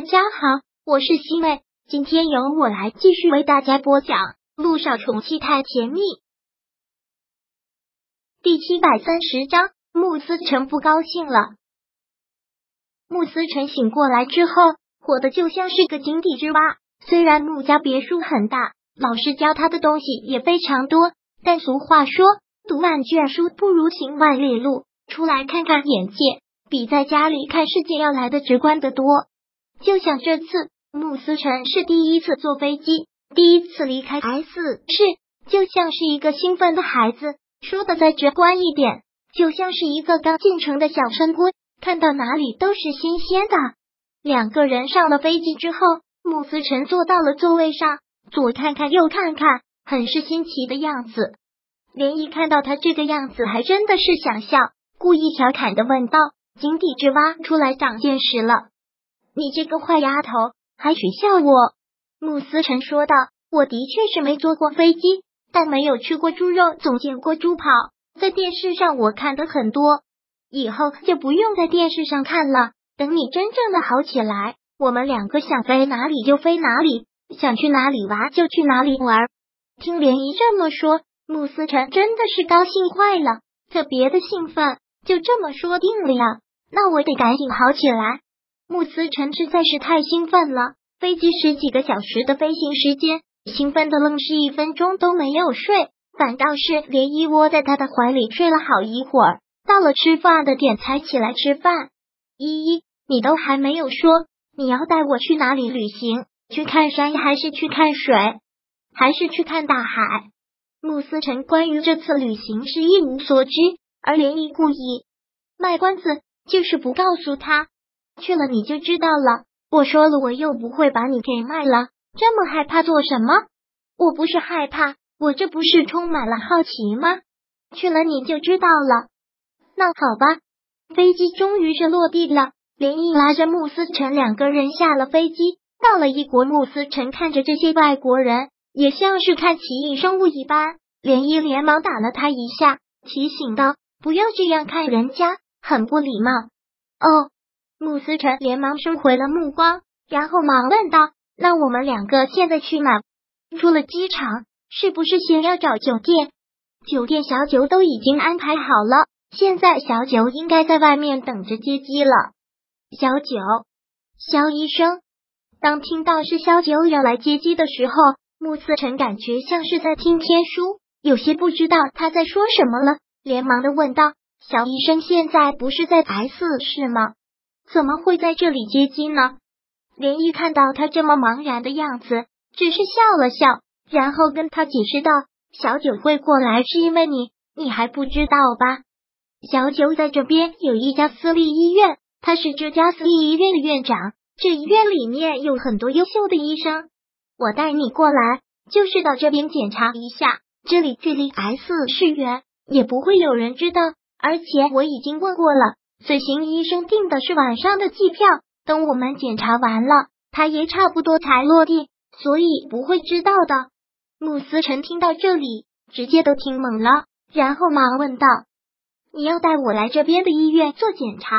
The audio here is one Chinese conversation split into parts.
大家好，我是西妹，今天由我来继续为大家播讲《路上宠妻太甜蜜》第七百三十章。穆思成不高兴了。穆思成醒过来之后，活的就像是个井底之蛙。虽然穆家别墅很大，老师教他的东西也非常多，但俗话说，读万卷书不如行万里路。出来看看眼界，比在家里看世界要来的直观得多。就像这次，穆思辰是第一次坐飞机，第一次离开 S 市，就像是一个兴奋的孩子。说的再直观一点，就像是一个刚进城的小村姑，看到哪里都是新鲜的。两个人上了飞机之后，穆思辰坐到了座位上，左看看右看看，很是新奇的样子。连一看到他这个样子，还真的是想笑，故意调侃的问道：“井底之蛙出来长见识了。”你这个坏丫头，还取笑我？穆思成说道：“我的确是没坐过飞机，但没有吃过猪肉，总见过猪跑。在电视上我看的很多，以后就不用在电视上看了。等你真正的好起来，我们两个想飞哪里就飞哪里，想去哪里玩就去哪里玩。”听莲姨这么说，穆思成真的是高兴坏了，特别的兴奋。就这么说定了呀？那我得赶紧好起来。穆思辰实在是太兴奋了，飞机十几个小时的飞行时间，兴奋的愣是一分钟都没有睡，反倒是连依窝在他的怀里睡了好一会儿。到了吃饭的点才起来吃饭。依依，你都还没有说你要带我去哪里旅行？去看山还是去看水，还是去看大海？穆思辰关于这次旅行是一无所知，而连依故意卖关子，就是不告诉他。去了你就知道了。我说了，我又不会把你给卖了。这么害怕做什么？我不是害怕，我这不是充满了好奇吗？去了你就知道了。那好吧。飞机终于是落地了，连毅拉着穆思辰两个人下了飞机，到了异国。穆思辰看着这些外国人，也像是看奇异生物一般。连毅连忙打了他一下，提醒道：“不要这样看人家，很不礼貌。”哦。穆思辰连忙收回了目光，然后忙问道：“那我们两个现在去哪？出了机场，是不是先要找酒店？酒店小九都已经安排好了，现在小九应该在外面等着接机了。”小九，肖医生。当听到是肖九要来接机的时候，穆思辰感觉像是在听天书，有些不知道他在说什么了，连忙的问道：“肖医生现在不是在 S 市吗？”怎么会在这里接机呢？连毅看到他这么茫然的样子，只是笑了笑，然后跟他解释道：“小九会过来是因为你，你还不知道吧？小九在这边有一家私立医院，他是这家私立医院的院长。这医院里面有很多优秀的医生，我带你过来就是到这边检查一下。这里距离 S 市远，也不会有人知道。而且我已经问过了。”随行医生订的是晚上的机票，等我们检查完了，他也差不多才落地，所以不会知道的。穆思辰听到这里，直接都听懵了，然后忙问道：“你要带我来这边的医院做检查？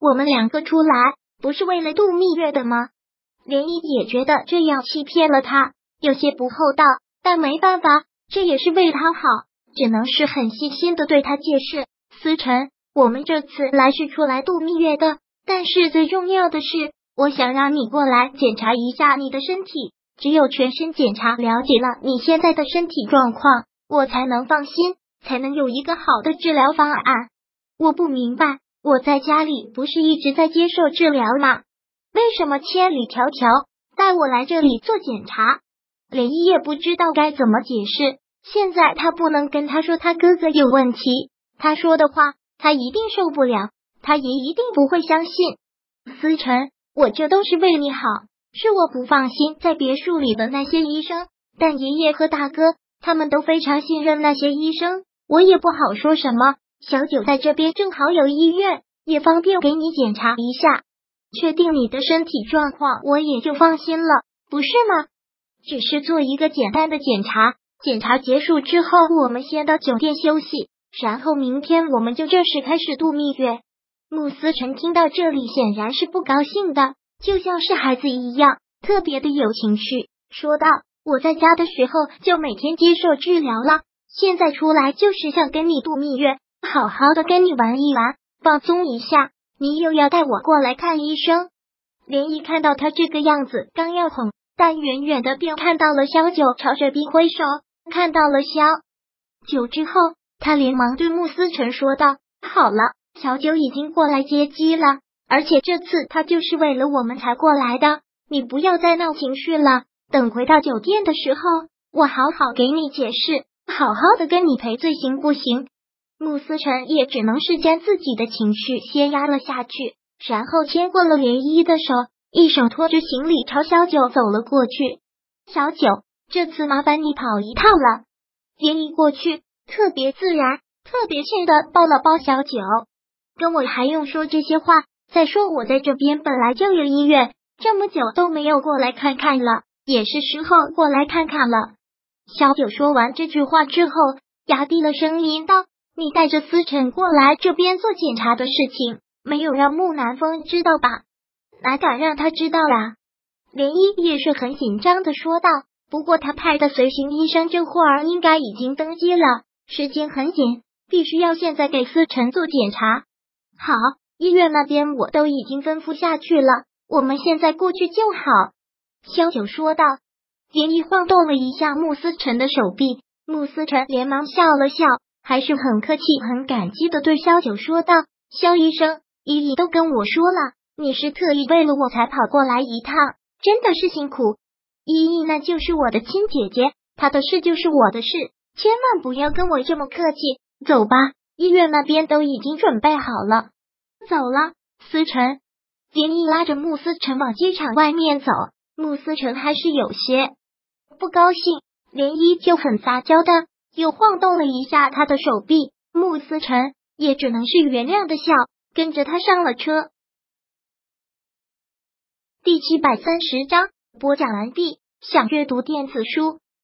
我们两个出来不是为了度蜜月的吗？”连依也觉得这样欺骗了他，有些不厚道，但没办法，这也是为他好，只能是很细心的对他解释。思辰。我们这次来是出来度蜜月的，但是最重要的是，我想让你过来检查一下你的身体。只有全身检查，了解了你现在的身体状况，我才能放心，才能有一个好的治疗方案。我不明白，我在家里不是一直在接受治疗吗？为什么千里迢迢带我来这里做检查？连依也不知道该怎么解释。现在他不能跟他说他哥哥有问题，他说的话。他一定受不了，他也一定不会相信。思辰，我这都是为你好，是我不放心在别墅里的那些医生，但爷爷和大哥他们都非常信任那些医生，我也不好说什么。小九在这边正好有医院，也方便给你检查一下，确定你的身体状况，我也就放心了，不是吗？只是做一个简单的检查，检查结束之后，我们先到酒店休息。然后明天我们就正式开始度蜜月。慕思辰听到这里，显然是不高兴的。就像是孩子一样，特别的有情绪，说道：“我在家的时候就每天接受治疗了，现在出来就是想跟你度蜜月，好好的跟你玩一玩，放松一下。你又要带我过来看医生。”连毅看到他这个样子，刚要哄，但远远的便看到了萧九朝着冰挥手，看到了萧九之后，他连忙对穆思成说道：“好了，小九已经过来接机了，而且这次他就是为了我们才过来的，你不要再闹情绪了。等回到酒店的时候，我好好给你解释，好好的跟你赔罪，行不行？”穆思成也只能是将自己的情绪先压了下去。然后牵过了涟漪的手，一手托着行李朝小九走了过去。小九，这次麻烦你跑一趟了。涟漪过去，特别自然，特别亲的抱了抱小九。跟我还用说这些话？再说我在这边本来就有医院，这么久都没有过来看看了，也是时候过来看看了。小九说完这句话之后，压低了声音道：“你带着思辰过来这边做检查的事情。”没有让木南风知道吧？哪敢让他知道啊？涟漪也是很紧张的说道。不过他派的随行医生这会儿应该已经登机了，时间很紧，必须要现在给思辰做检查。好，医院那边我都已经吩咐下去了，我们现在过去就好。萧九说道。涟漪晃动了一下穆思辰的手臂，穆思辰连忙笑了笑，还是很客气、很感激的对萧九说道：“萧医生。”依依都跟我说了，你是特意为了我才跑过来一趟，真的是辛苦。依依那就是我的亲姐姐，她的事就是我的事，千万不要跟我这么客气。走吧，医院那边都已经准备好了。走了，思辰，连毅拉着穆思辰往机场外面走。穆思辰还是有些不高兴，连依就很撒娇的又晃动了一下他的手臂，穆思辰也只能是原谅的笑。跟着他上了车。第七百三十章播讲完毕。想阅读电子书，